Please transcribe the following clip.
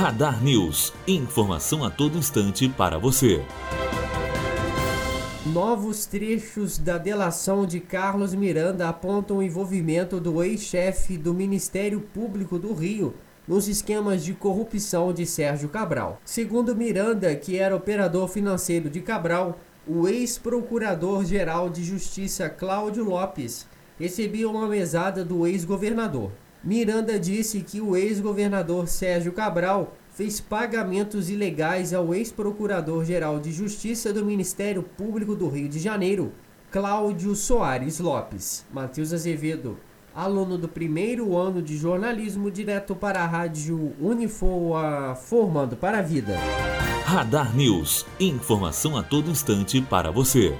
Radar News. Informação a todo instante para você. Novos trechos da delação de Carlos Miranda apontam o envolvimento do ex-chefe do Ministério Público do Rio nos esquemas de corrupção de Sérgio Cabral. Segundo Miranda, que era operador financeiro de Cabral, o ex-procurador-geral de Justiça Cláudio Lopes recebia uma mesada do ex-governador. Miranda disse que o ex-governador Sérgio Cabral fez pagamentos ilegais ao ex-procurador-geral de Justiça do Ministério Público do Rio de Janeiro, Cláudio Soares Lopes. Matheus Azevedo, aluno do primeiro ano de jornalismo, direto para a rádio Unifoa, formando para a vida. Radar News. Informação a todo instante para você.